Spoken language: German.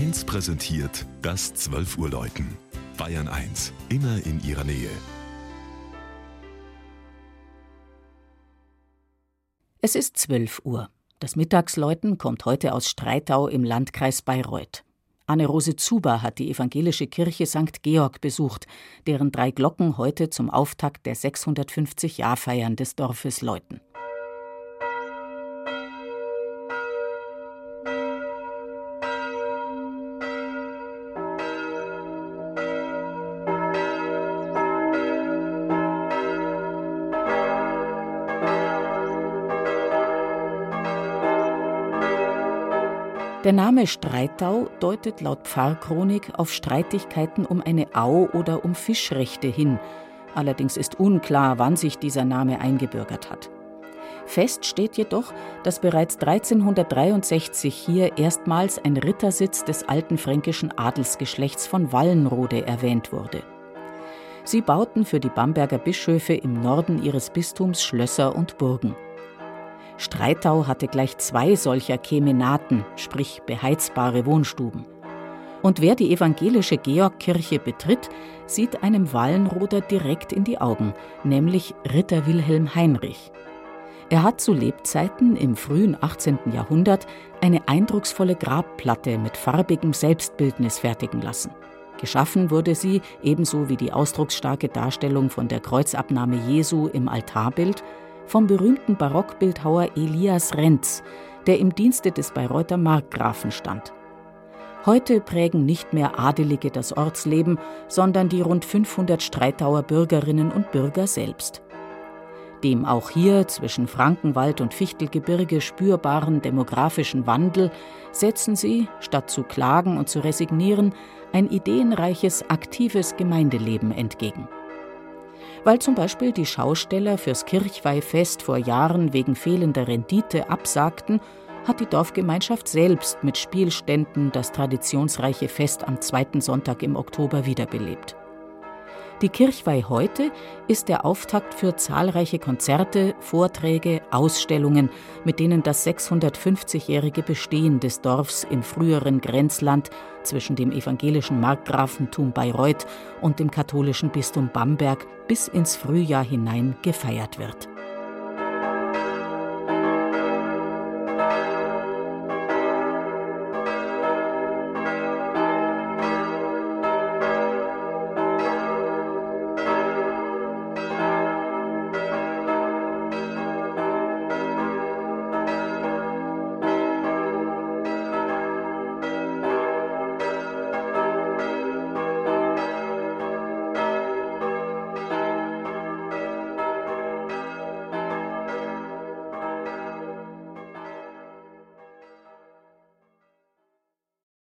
1 präsentiert das 12 Uhr Läuten. Bayern 1, immer in ihrer Nähe. Es ist 12 Uhr. Das Mittagsläuten kommt heute aus Streitau im Landkreis Bayreuth. Anne-Rose Zuber hat die evangelische Kirche St. Georg besucht, deren drei Glocken heute zum Auftakt der 650-Jahrfeiern des Dorfes läuten. Der Name Streitau deutet laut Pfarrchronik auf Streitigkeiten um eine Au oder um Fischrechte hin. Allerdings ist unklar, wann sich dieser Name eingebürgert hat. Fest steht jedoch, dass bereits 1363 hier erstmals ein Rittersitz des alten fränkischen Adelsgeschlechts von Wallenrode erwähnt wurde. Sie bauten für die Bamberger Bischöfe im Norden ihres Bistums Schlösser und Burgen. Streitau hatte gleich zwei solcher Kemenaten, sprich beheizbare Wohnstuben. Und wer die evangelische Georgkirche betritt, sieht einem Wallenroder direkt in die Augen, nämlich Ritter Wilhelm Heinrich. Er hat zu Lebzeiten im frühen 18. Jahrhundert eine eindrucksvolle Grabplatte mit farbigem Selbstbildnis fertigen lassen. Geschaffen wurde sie, ebenso wie die ausdrucksstarke Darstellung von der Kreuzabnahme Jesu im Altarbild, vom berühmten Barockbildhauer Elias Renz, der im Dienste des Bayreuther Markgrafen stand. Heute prägen nicht mehr Adelige das Ortsleben, sondern die rund 500 Streitauer Bürgerinnen und Bürger selbst. Dem auch hier zwischen Frankenwald und Fichtelgebirge spürbaren demografischen Wandel setzen sie, statt zu klagen und zu resignieren, ein ideenreiches, aktives Gemeindeleben entgegen weil zum Beispiel die Schausteller fürs Kirchweihfest vor Jahren wegen fehlender Rendite absagten, hat die Dorfgemeinschaft selbst mit Spielständen das traditionsreiche Fest am zweiten Sonntag im Oktober wiederbelebt. Die Kirchweih heute ist der Auftakt für zahlreiche Konzerte, Vorträge, Ausstellungen, mit denen das 650-jährige Bestehen des Dorfs im früheren Grenzland zwischen dem evangelischen Markgrafentum Bayreuth und dem katholischen Bistum Bamberg bis ins Frühjahr hinein gefeiert wird.